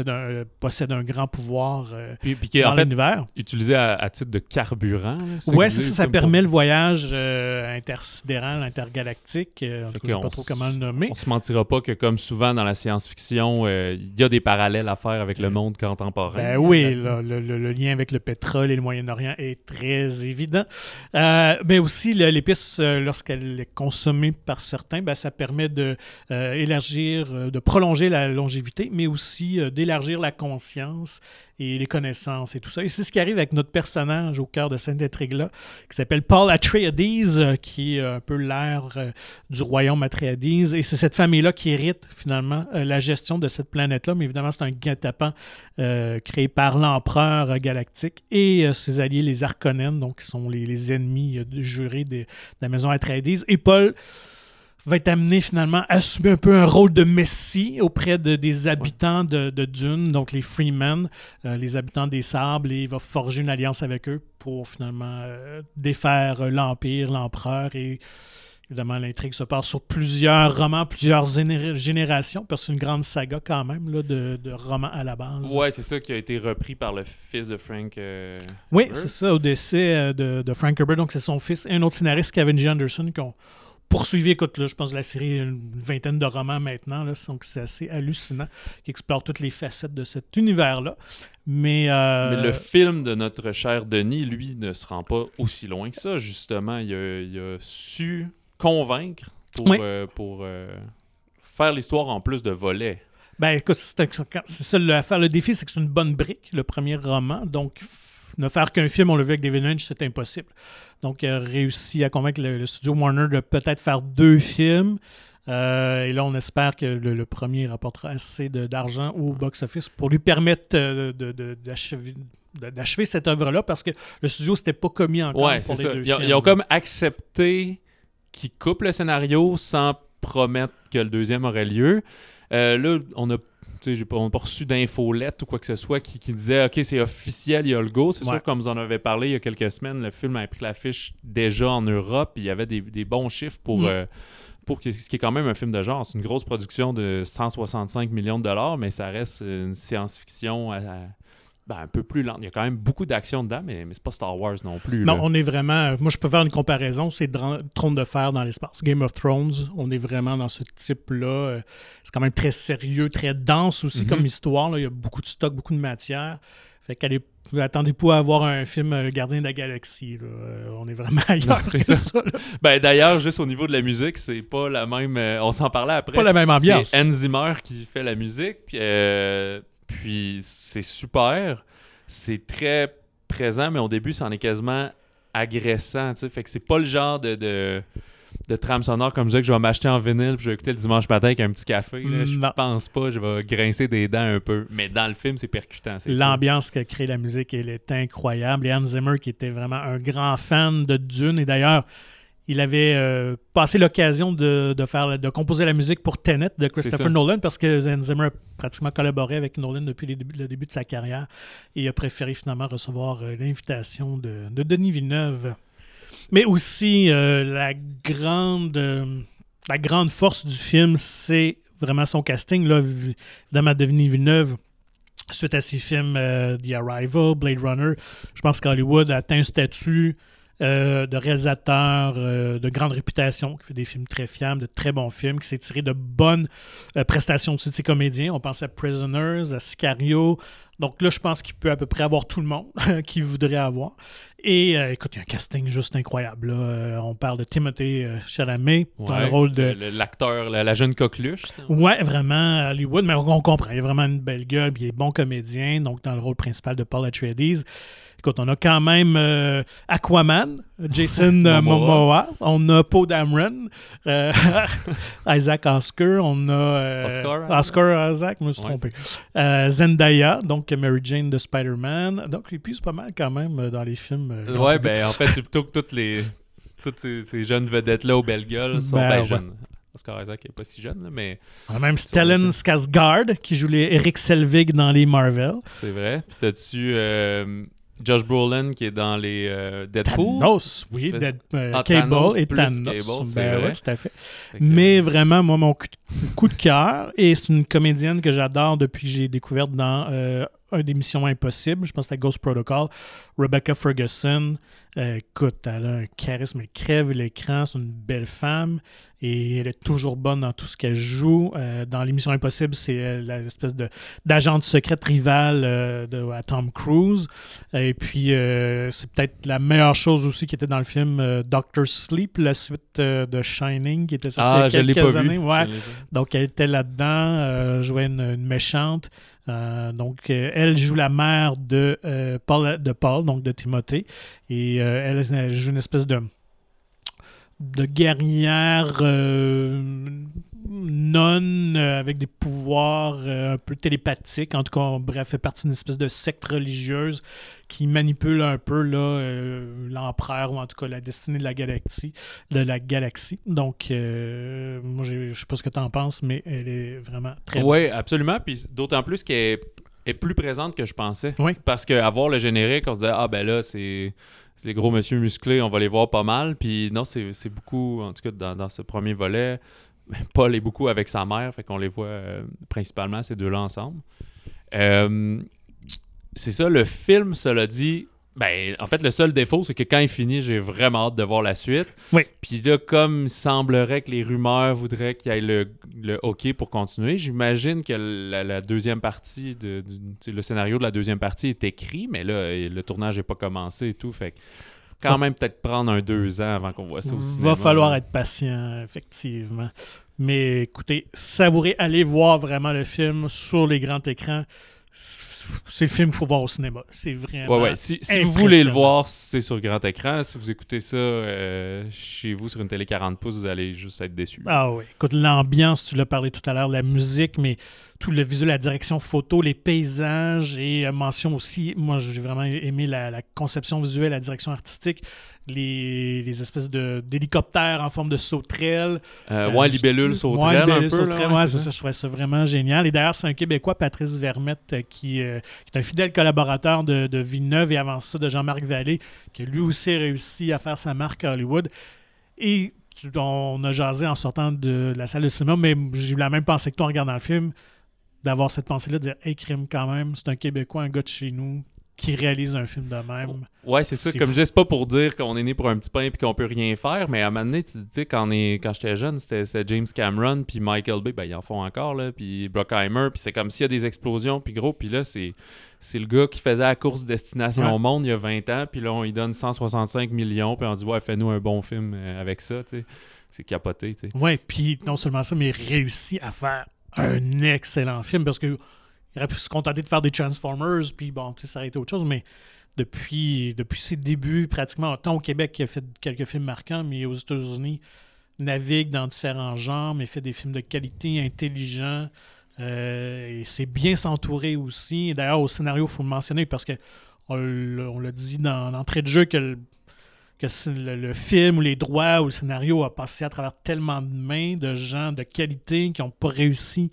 un- euh, possèdent un grand pouvoir euh, Puis, puis qui est dans en fait l'univers. utilisé à, à titre de carburant. vous ça, permet pour- le voyage euh, intersidéral, intergalactique. euh, en cas, je sais pas trop comment le nommer. On se mentira pas que, comme souvent dans la science-fiction, euh, il y a des parallèles à faire avec le monde contemporain. Ben oui, là, le, le- le lien avec le pétrole et le Moyen-Orient est très évident. Euh, mais aussi, l'épice, euh, lorsqu'elle est consommée par certains, ben, ça permet de euh, élargir, euh, de prolonger la longévité, mais aussi euh, d'élargir la conscience et les connaissances et tout ça. Et c'est ce qui arrive avec notre personnage au cœur de cette intrigue-là, qui s'appelle Paul Atreides, euh, qui est euh, un peu euh, du royaume Atreides. Et c'est cette famille-là qui hérite finalement la gestion de cette planète-là. Mais évidemment, c'est un guet-apens euh, créé par l'empereur galactique et ses alliés, les Harkonnen, donc qui sont les, ennemis jurés de la maison Atreides. Et Paul va être amené finalement à assumer un peu un rôle de messie auprès de- des habitants de, de Dune, donc les Freemen, euh, les habitants des sables, et il va forger une alliance avec eux pour finalement euh, défaire euh, l'Empire, l'Empereur et Évidemment, l'intrigue se passe sur plusieurs romans, plusieurs géné- générations, parce que c'est une grande saga quand même là, de, de romans à la base. Ouais, c'est ça qui a été repris par le fils de Frank. euh, Oui, c'est ça, au décès de, de Frank Herbert. Donc, c'est son fils et un autre scénariste, Kevin G. Anderson, qui ont poursuivi, écoute, là, je pense que la série a une vingtaine de romans maintenant, là, donc c'est assez hallucinant, qui explore toutes les facettes de cet univers-là. Mais, euh, Mais le film de notre cher Denis, lui, ne se rend pas aussi loin que ça, justement. Il a, il a su convaincre pour, Oui. euh, pour euh, faire l'histoire en plus de volets. Ben écoute, c'est ça l'affaire. Le défi, c'est que c'est une bonne brique, le premier roman. Donc, ne faire qu'un film, on l'a vu avec David Lynch, c'est impossible. Donc, il a réussi à convaincre le, le studio Warner de peut-être faire deux films. Euh, et là, on espère que le, le premier rapportera assez d'argent au box-office pour lui permettre euh, de- de- d'achever cette œuvre-là parce que le studio s'était pas commis encore Ouais, pour les ça. deux Ils ont, films. ils ont comme accepté qu'ils coupent le scénario sans promettre que le deuxième aurait lieu. Euh, là, on a. j'ai pas, on n'a pas reçu d'infolette ou quoi que ce soit qui, qui disait OK, c'est officiel, il y a le go. C'est Ouais. sûr, comme vous en avez parlé il y a quelques semaines, le film a pris l'affiche déjà en Europe. Il y avait des, des bons chiffres pour, Mm. euh, pour ce qui est quand même un film de genre. C'est une grosse production de 165 millions de dollars, mais ça reste une science-fiction à- à- ben, un peu plus lente. Il y a quand même beaucoup d'action dedans, mais, mais c'est pas Star Wars non plus. Non, là. on est vraiment. Moi, je peux faire une comparaison. C'est Trône de fer dans l'espace. Game of Thrones, on est vraiment dans ce type-là. Euh, C'est quand même très sérieux, très dense aussi Mhm. comme histoire. là. Il y a beaucoup de stock, beaucoup de matière. Fait qu'allez, attendez pas à avoir un film euh, Gardien de la Galaxie. là. Euh, on est vraiment (laughs) ailleurs. C'est ça. Ben d'ailleurs, juste au niveau de la musique, c'est pas la même. euh, on s'en parlait après. Pas la même ambiance. C'est Hans Zimmer qui fait la musique. euh, puis c'est super. C'est très présent, mais au début, c'en est quasiment agressant. tu sais. Fait que c'est pas le genre de, de, de trame sonore comme ça que je vais m'acheter en vinyle puis je vais écouter le dimanche matin avec un petit café. là. Je pense pas. Je vais grincer des dents un peu. Mais dans le film, c'est percutant. L'ambiance que crée la musique, elle est incroyable. Et Hans Zimmer, qui était vraiment un grand fan de Dune, et d'ailleurs, il avait euh, passé l'occasion de, de faire de composer la musique pour Tenet de. Christopher Nolan parce que Hans Zimmer a pratiquement collaboré avec Nolan depuis les débuts- le début de sa carrière et il a préféré finalement recevoir euh, l'invitation de, de Denis Villeneuve. Mais aussi euh, la grande la grande force du film, c'est vraiment son casting. Là, vi- évidemment, Denis Villeneuve, suite à ses films euh, The Arrival, Blade Runner, je pense qu'Hollywood a atteint un statut euh, de réalisateur euh, de grande réputation, qui fait des films très fiables, de très bons films, qui s'est tiré de bonnes euh, prestations aussi de ses comédiens. On pense à Prisoners, à Sicario. Donc là, je pense qu'il peut à peu près avoir tout le monde (laughs) qu'il voudrait avoir. Et écoute, il y a un casting juste incroyable. là. On parle de Timothée Chalamet dans le rôle de... L'acteur, la, la jeune coqueluche. ça. Ouais, vraiment, Hollywood, mais on, on comprend. Il a vraiment une belle gueule, puis il est bon comédien, donc dans le rôle principal de Paul Atreides. Écoute, on a quand même euh, Aquaman, Jason euh, Momoa. Momoa. On a Poe Dameron, euh, (laughs) Isaac Oscar. On a Oscar, Oscar Isaac, je me suis Ouais, trompé. Zendaya, donc Mary Jane de Spider-Man. Donc, il pisse pas mal quand même dans les films. Ouais, ben en fait, c'est plutôt que toutes les toutes ces, ces jeunes vedettes-là aux belles gueules sont Ben, bien ouais. jeunes. Oscar Isaac n'est pas si jeune, là, mais On a même Stellan. Skarsgård, qui joue les Eric Selvig dans les Marvel. c'est vrai. Puis t'as-tu euh, Josh Brolin qui est dans les euh, Deadpool? Thanos, oui, Dead- euh, Ah, Cable Thanos et Thanos. Cable, Ben vrai. ouais, tout à fait. Fait que- Mais vraiment, moi, mon coup de, cœur, et c'est une comédienne que j'adore depuis que j'ai découvert dans euh, un des Missions Impossibles, je pense que c'était Ghost Protocol, Rebecca Ferguson. Euh, écoute, elle a un charisme, elle crève l'écran, c'est une belle femme et elle est toujours bonne dans tout ce qu'elle joue. Euh, dans l'émission Impossible, c'est euh, l'espèce de d'agente secrète rivale euh, de, à Tom Cruise. Et puis, euh, c'est peut-être la meilleure chose aussi qui était dans le film Doctor Sleep, la suite de Shining, qui était sortie Ah, il y je a l'ai quelques pas années. vu. Ouais. Je l'ai. Donc, elle était là-dedans, jouait une, une méchante. Euh, donc, euh, elle joue la mère de, euh, Paul, de Paul, donc de Timothée. Et elle, elle joue une espèce de, de guerrière euh, nonne euh, avec des pouvoirs euh, un peu télépathiques. En tout cas, bref, elle fait partie d'une espèce de secte religieuse qui manipule un peu euh, l'empereur ou en tout cas la destinée de la galaxie. De la galaxie. Donc, moi, je sais pas ce que tu en penses, mais elle est vraiment très Oui, absolument. Puis d'autant plus qu'elle est, est plus présente que je pensais. Oui. Parce qu'à voir le générique, on se disait, ah ben là, c'est les gros monsieur musclés, on va les voir pas mal. Puis non, c'est beaucoup, en tout cas dans, dans ce premier volet, (laughs) Paul est beaucoup avec sa mère, fait qu'on les voit euh, principalement ces deux-là ensemble. Euh, c'est ça, le film, cela dit, ben, en fait, le seul défaut, c'est que quand il finit, j'ai vraiment hâte de voir la suite. Oui. Puis là, comme il semblerait que les rumeurs voudraient qu'il y ait le, le OK pour continuer, j'imagine que la, la deuxième partie, de, du- le scénario de la deuxième partie est écrit, mais là, le tournage n'est pas commencé et tout. Fait quand même peut-être prendre un deux ans avant qu'on voit ça au cinéma. Va falloir être patient, effectivement. Mais écoutez, savourez, allez voir vraiment le film sur les grands écrans. C'est le film qu'il faut voir au cinéma. C'est vraiment. Ouais, ouais. Si, si vous voulez le voir, c'est sur grand écran. Si vous écoutez ça euh, chez vous sur une télé 40 pouces, vous allez juste être déçu. Ah oui. Écoute, l'ambiance, tu l'as parlé tout à l'heure, la musique, mais tout le visuel, la direction photo, les paysages et euh, mention aussi, moi j'ai vraiment aimé la, la conception visuelle, la direction artistique, les, les espèces d'hélicoptères en forme de sauterelles. Euh, Euh, ouais, libellule Ouais, sauterelle Libellule un peu. sauterelle, ouais, ouais, c'est ça. je trouvais ça vraiment génial. Et d'ailleurs, c'est un Québécois, Patrice Vermette, qui, euh, qui est un fidèle collaborateur de, de Villeneuve et avant ça de Jean-Marc Vallée, qui a lui aussi réussi à faire sa marque à Hollywood. Et on a jasé en sortant de la salle de cinéma, mais j'ai eu la même pensée que toi en regardant le film, d'avoir cette pensée-là, de dire Hey, crime quand même, c'est un Québécois, un gars de chez nous, qui réalise un film de même. Ouais, c'est ça. Comme fou. je dis, c'est pas pour dire qu'on est né pour un petit pain et qu'on peut rien faire, mais à un moment donné, tu sais, quand, quand j'étais jeune, c'était James Cameron, puis Michael Bay, ben ils en font encore, là, puis Bruckheimer, puis c'est comme s'il y a des explosions, puis gros, puis là, c'est le gars qui faisait la course Destination Ouais. au Monde il y a 20 ans, puis là, on lui donne 165 millions, puis on dit, ouais, fais-nous un bon film euh, avec ça, tu sais. C'est capoté, tu sais. Ouais, puis non seulement ça, mais il réussit à faire un excellent film parce que il aurait pu se contenter de faire des Transformers, puis bon, ça aurait été autre chose, mais depuis, depuis ses débuts, pratiquement, autant au Québec qu'il a fait quelques films marquants, mais aux États-Unis, navigue dans différents genres, mais fait des films de qualité, intelligents. euh, et c'est bien s'entourer aussi. D'ailleurs, au scénario, il faut le mentionner parce que on l'a dit dans l'entrée de jeu que que le, le film ou les droits ou le scénario a passé à travers tellement de mains de gens de qualité qui n'ont pas réussi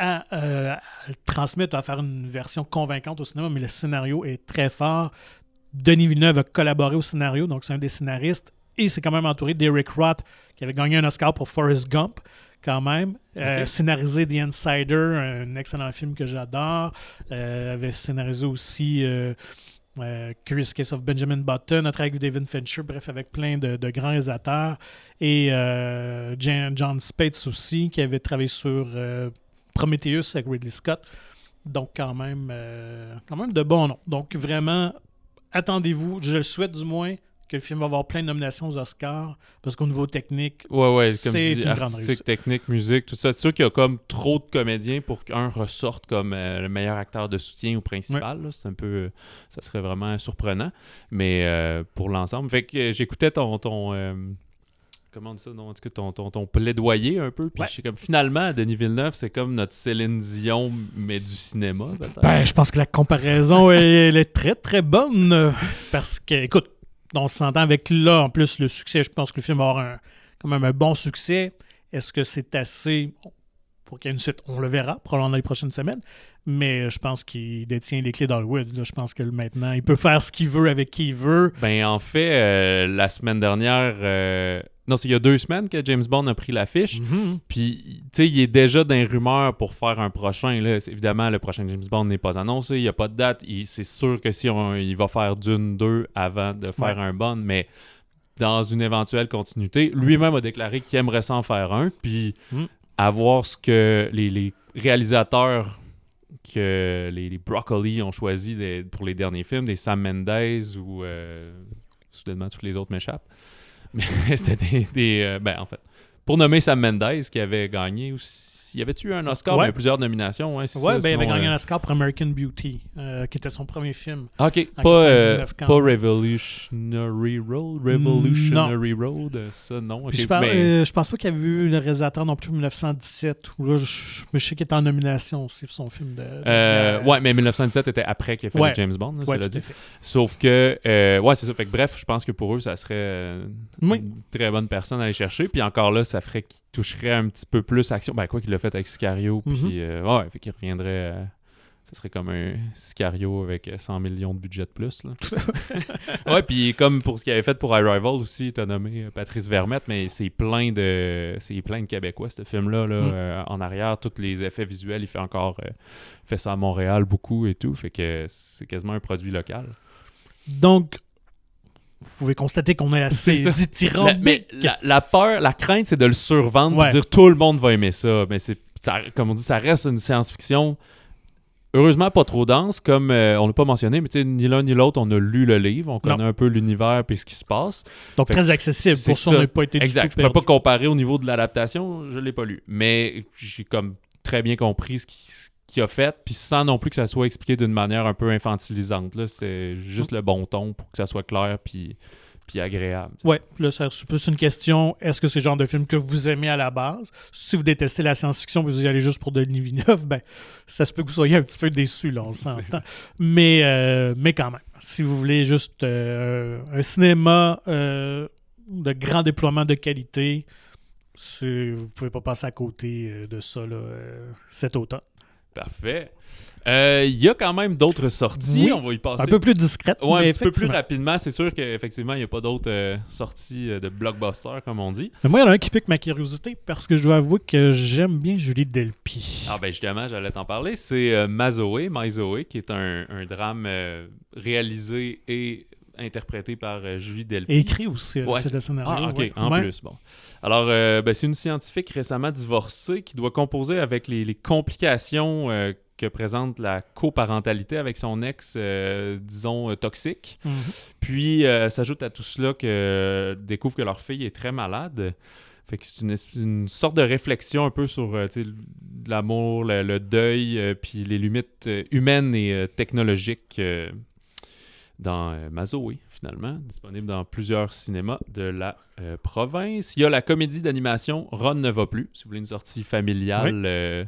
à, euh, à le transmettre, à faire une version convaincante au cinéma, mais le scénario est très fort. Denis Villeneuve a collaboré au scénario, donc c'est un des scénaristes, et c'est quand même entouré d'Eric Roth, qui avait gagné un Oscar pour Forrest Gump, quand même. Euh. Scénarisé The Insider, un excellent film que j'adore. Euh, avait scénarisé aussi euh, Curious Case of Benjamin Button, travaillé avec David Fincher, bref, avec plein de, de grands réalisateurs. Et John Spates aussi, qui avait travaillé sur Prometheus avec Ridley Scott. Donc, quand même, euh, quand même de bons noms. Donc, vraiment, attendez-vous, je le souhaite du moins, que le film va avoir plein de nominations aux Oscars, parce qu'au niveau technique, Ouais, ouais, comme C'est dis, une grande réussite. technique, musique, tout ça. C'est sûr qu'il y a comme trop de comédiens pour qu'un ressorte comme euh, le meilleur acteur de soutien ou principal. là. C'est un peu... euh, ça serait vraiment surprenant. Mais euh, pour l'ensemble... Fait que j'écoutais ton... ton comment on dit ça? Non, en tout cas, ton, ton, ton plaidoyer un peu. Puis Ouais. je suis comme, finalement, Denis Villeneuve, c'est comme notre Céline Dion, mais du cinéma. Ben, je pense que la comparaison, elle, elle est très, très bonne. Parce que, écoute, on s'entend avec là, en plus, le succès. Je pense que le film avoir un, quand même un bon succès. Est-ce que c'est assez? Pour qu'il y ait une suite? On le verra, probablement dans les prochaines semaines. Mais je pense qu'il détient les clés d'Hollywood. Je pense que maintenant, il peut faire ce qu'il veut avec qui il veut. Ben, en fait, euh, la semaine dernière... euh, Non, c'est il y a deux semaines que James Bond a pris l'affiche. Mhm. Puis, tu sais, il est déjà dans les rumeurs pour faire un prochain. Là. C'est- Évidemment, le prochain James Bond n'est pas annoncé. Il n'y a pas de date. C'est sûr que si on, il va faire d'une, deux avant de faire Ouais. un Bond, mais dans une éventuelle continuité, lui-même a déclaré qu'il aimerait s'en faire un. Puis, Mm. à voir ce que les, les réalisateurs que les, les Broccoli ont choisi pour les derniers films, des Sam Mendes ou euh, soudainement tous les autres m'échappent. Mais (laughs) c'était des, euh, ben en fait, pour nommer Sam Mendes qui avait gagné aussi. Y avait-tu eu un Oscar? Ouais. Il y a plusieurs nominations. Ouais, Ouais, ça, ben, il avait gagné euh, un Oscar pour American Beauty, euh, qui était son premier film. Ah, Ok, pas, euh, 99 quand pas. Revolutionary Road. Revolutionary Road, euh, ça non. je, par- mais- euh, je pense pas qu'il y avait eu le réalisateur non plus en 1917, où là, je, sais qu'il était en nomination aussi pour son film de. euh, ouais, mais 1917 était après qu'il a fait Ouais. le James Bond, là, cela dit. fait. Sauf que, euh, ouais, c'est ça. Fait que bref, je pense que pour eux, ça serait euh, Oui. une très bonne personne à aller chercher. Puis encore là, ça ferait qu'il toucherait un petit peu plus action. Ben, quoi qu'il l'a fait avec Sicario. Puis, Mhm. euh, ouais, fait qu'il reviendrait. euh, ça serait comme un Sicario avec euh, 100 millions de budget de plus. Là. (laughs) ouais, puis comme pour ce qu'il avait fait pour Arrival aussi, t'as nommé euh, Patrice Vermette, mais c'est plein de c'est plein de Québécois, ce film-là. Là, Mm. euh, en arrière, tous les effets visuels, il fait encore. euh, fait ça à Montréal beaucoup et tout. Fait que c'est quasiment un produit local. Donc, vous pouvez constater qu'on est assez (laughs) C'est ça. La, mais dithyrambique. la, la peur, la crainte, c'est de le survendre Ouais. pour dire tout le monde va aimer ça. Mais c'est, comme on dit, ça reste une science-fiction. Heureusement, pas trop dense, comme euh, on l'a pas mentionné, mais tu sais, ni l'un ni l'autre, on a lu le livre, on connaît un peu l'univers et ce qui se passe. Donc, Fait très accessible. Pour ça, on n'a pas été du Exact. tout Je pourrais pas perdu. comparer au niveau de l'adaptation, je l'ai pas lu. Mais j'ai comme très bien compris ce qui- qu'il a fait, puis sans non plus que ça soit expliqué d'une manière un peu infantilisante. Là. C'est juste le bon ton pour que ça soit clair puis, puis agréable. Ouais, là, c'est plus une question est-ce que c'est le genre de film que vous aimez à la base? Si vous détestez la science-fiction et vous y allez juste pour Denis Villeneuve, ben, ça se peut que vous soyez un petit peu déçu, là, on (laughs) s'entend. Mais, euh, mais quand même, si vous voulez juste euh, un cinéma euh, de grand déploiement de qualité, vous pouvez pas passer à côté de ça là, cet automne. Parfait. Euh, Il y a quand même d'autres sorties. Oui. On va y passer. Un peu plus discrète, Ouais, un petit peu plus rapidement. C'est sûr qu'effectivement, il n'y a pas d'autres euh, sorties euh, de blockbuster, comme on dit. Mais moi, il y en a un qui pique ma curiosité parce que je dois avouer que j'aime bien Julie Delpy. Ah ben justement, j'allais t'en parler. C'est euh, Mazoé, Mazoé, qui est un, un drame euh, réalisé et interprété par euh, Julie Delpy. Et écrit aussi, Ouais, c'est- le scénario. Ah, ok, ouais. en Ouais. plus, bon. Alors, euh, ben, c'est une scientifique récemment divorcée qui doit composer avec les, les complications euh, que présente la coparentalité avec son ex, euh, disons, toxique. Mhm. Puis, s'ajoute à tout cela que découvre que leur fille est très malade. Fait que c'est une, sorte de réflexion un peu sur euh, l'amour, le, le deuil, euh, puis les limites euh, humaines et technologiques dans euh, Mazoé, finalement, disponible dans plusieurs cinémas de la euh, province. Il y a la comédie d'animation Ron ne va plus, si vous voulez une sortie familiale. euh,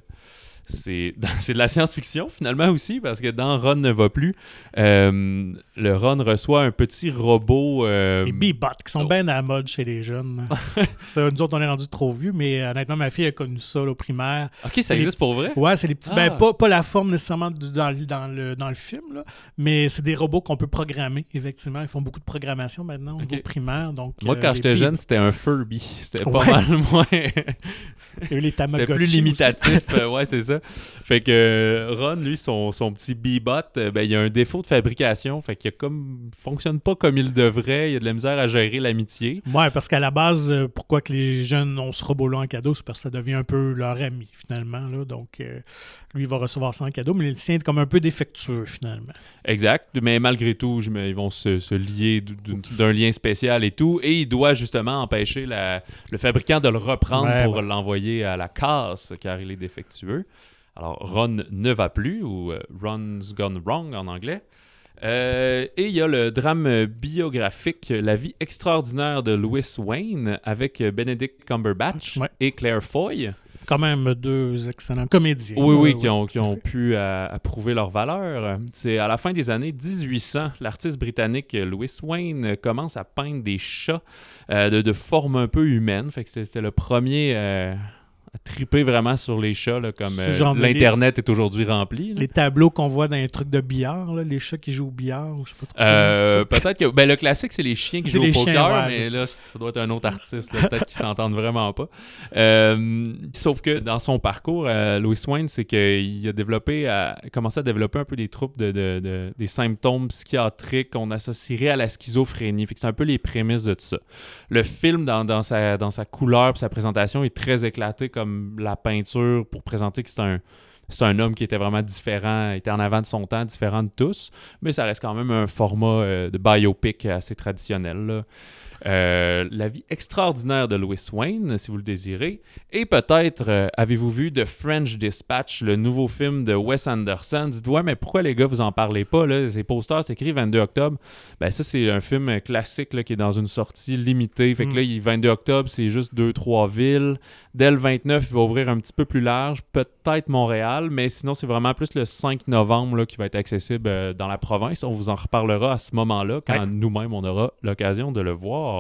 (laughs) c'est de la science-fiction finalement aussi, parce que dans Ron ne va plus, euh, le Ron reçoit un petit robot. euh, Les Bebots qui sont oh. bien à la mode chez les jeunes. (laughs) ça, nous autres, on est rendus trop vieux, mais honnêtement, ma fille a connu ça là, au primaire. Ok, ça les- existe pour vrai? Ouais, c'est les petits. Ah. Ben, pas, pas la forme nécessairement du- dans, le- dans le, dans le film, là, mais c'est des robots qu'on peut programmer, effectivement. Ils font beaucoup de programmation maintenant au Ok. niveau primaire. Donc, Moi, euh, quand j'étais jeune, c'était un Furby. (laughs) C'était pas Ouais. mal moins. C'était plus limitatif. euh, ouais, c'est ça. Fait que euh, Ron, lui, son, son petit Bebot, euh, ben, il y a un défaut de fabrication. Fait qu'il comme fonctionne pas comme il devrait. Il y a de la misère à gérer l'amitié. Ouais, parce qu'à la base, euh, pourquoi que les jeunes ont ce robot-là en cadeau, c'est parce que ça devient un peu leur ami, finalement. Là. Donc, euh, lui, il va recevoir ça en cadeau, mais le sien est comme un peu défectueux, finalement. Exact. Mais malgré tout, je me- ils vont se, se lier d'un lien spécial et tout. Et il doit justement empêcher la- le fabricant de le reprendre Ouais, pour ouais. l'envoyer à la casse car il est défectueux. Alors, Ron ne va plus, ou euh, Ron's Gone Wrong en anglais. Euh, et il y a le drame biographique La vie extraordinaire de Louis Wayne avec Benedict Cumberbatch Ouais. et Claire Foy. Quand même deux excellents comédiens. Oui, oui, qui ont, qui ont pu euh, approuver leur valeur. C'est à la fin des années 1800, l'artiste britannique Louis Wayne commence à peindre des chats euh, de, de forme un peu humaine. Fait que c'était le premier euh, triper vraiment sur les chats, là, comme euh, l'Internet est aujourd'hui rempli. là. Les tableaux qu'on voit dans les trucs de billard, là, les chats qui jouent au billard, je sais pas trop. Euh, Peut-être que ben, le classique, c'est les chiens qui jouent au poker, chiens, ouais, mais là, ça doit être un autre artiste. Peut-être qu'ils s'entendent vraiment pas. Euh, sauf que dans son parcours, Louis Wayne, c'est qu'il a développé, à, commencé à développer un peu des troubles, de, de- de- des symptômes psychiatriques qu'on associerait à la schizophrénie. Fait que c'est un peu les prémices de tout ça. Le film, dans, dans sa, dans sa couleur et sa présentation, est très éclaté comme la peinture pour présenter que c'est un c'est un homme qui était vraiment différent, était en avant de son temps, différent de tous, mais ça reste quand même un format euh, de biopic assez traditionnel. Euh, la vie extraordinaire de Louis Wayne, si vous le désirez. Et peut-être, euh, avez-vous vu The French Dispatch, le nouveau film de Wes Anderson? Dites, ouais, mais pourquoi les gars, vous en parlez pas? Là? Ces posters, c'est écrit 22 octobre. Ben, ça, c'est un film classique là, qui est dans une sortie limitée. Fait que Mm. là, il 22 octobre, c'est juste 2-3 villes. Dès le 29, il va ouvrir un petit peu plus large, peut-être Montréal, mais sinon, c'est vraiment plus le 5 novembre là, qui va être accessible euh, dans la province. On vous en reparlera à ce moment-là, quand Ouais. nous-mêmes, on aura l'occasion de le voir.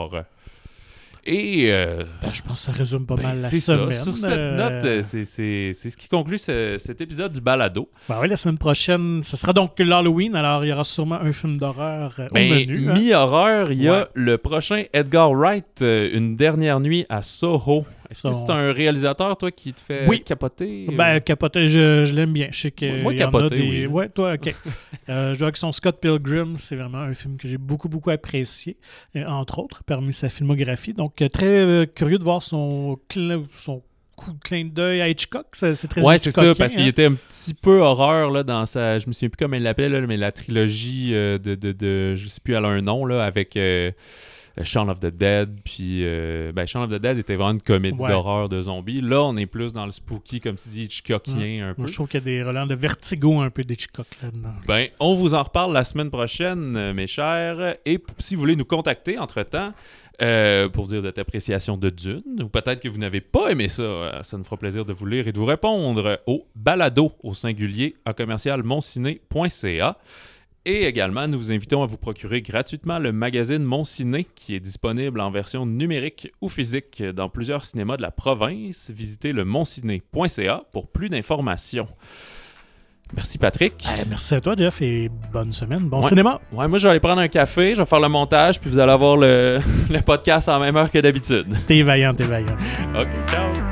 Et euh, Ben, je pense que ça résume pas ben, mal la c'est ça. semaine. Sur cette euh, note, euh, c'est- c'est c'est ce qui conclut ce- cet épisode du balado. ben oui, la semaine prochaine, ce sera donc l'Halloween, alors il y aura sûrement un film d'horreur euh, au Ben, menu. hein. Mi-horreur, il y a Ouais. le prochain Edgar Wright, Une dernière nuit à Soho. Est-ce que c'est un réalisateur, toi, qui te fait Oui. capoter? Ben, capoter, je, je l'aime bien. Je sais que Moi, en a capoter, des... oui. Ouais, toi, OK. (laughs) euh, je vois que son Scott Pilgrim, c'est vraiment un film que j'ai beaucoup, beaucoup apprécié, euh, entre autres, parmi sa filmographie. Donc, euh, très euh, curieux de voir son, son coup de clin d'œil à Hitchcock. C'est très Ouais, c'est ça, parce qu'il hein. était un petit peu horreur là, dans sa. Je me souviens plus comment il l'appelait, mais la trilogie euh, de, de, de- Je sais plus, elle a un nom, là, avec. euh, Shaun of the Dead, puis euh, ben, Shaun of the Dead était vraiment une comédie Ouais. d'horreur de zombies. Là, on est plus dans le spooky, comme tu dis, Hitchcockien un peu. Moi, je trouve qu'il y a des relents de vertigo un peu d'Hitchcock là-dedans. Ben, on vous en reparle la semaine prochaine, euh, mes chers. Et si vous voulez nous contacter entre-temps, euh, pour dire de votre appréciation de Dune, ou peut-être que vous n'avez pas aimé ça, euh, ça nous fera plaisir de vous lire et de vous répondre au balado au singulier à commercialmonciné.ca. Et également, nous vous invitons à vous procurer gratuitement le magazine Mon Ciné, qui est disponible en version numérique ou physique dans plusieurs cinémas de la province. Visitez le monciné.ca pour plus d'informations. Merci Patrick. Eh, merci à toi, Jeff, et bonne semaine. Bon Ouais. cinéma. Ouais, moi je vais aller prendre un café, je vais faire le montage, puis vous allez avoir le, (laughs) le podcast en même heure que d'habitude. T'es vaillant, t'es vaillant. (laughs) Ok, ciao!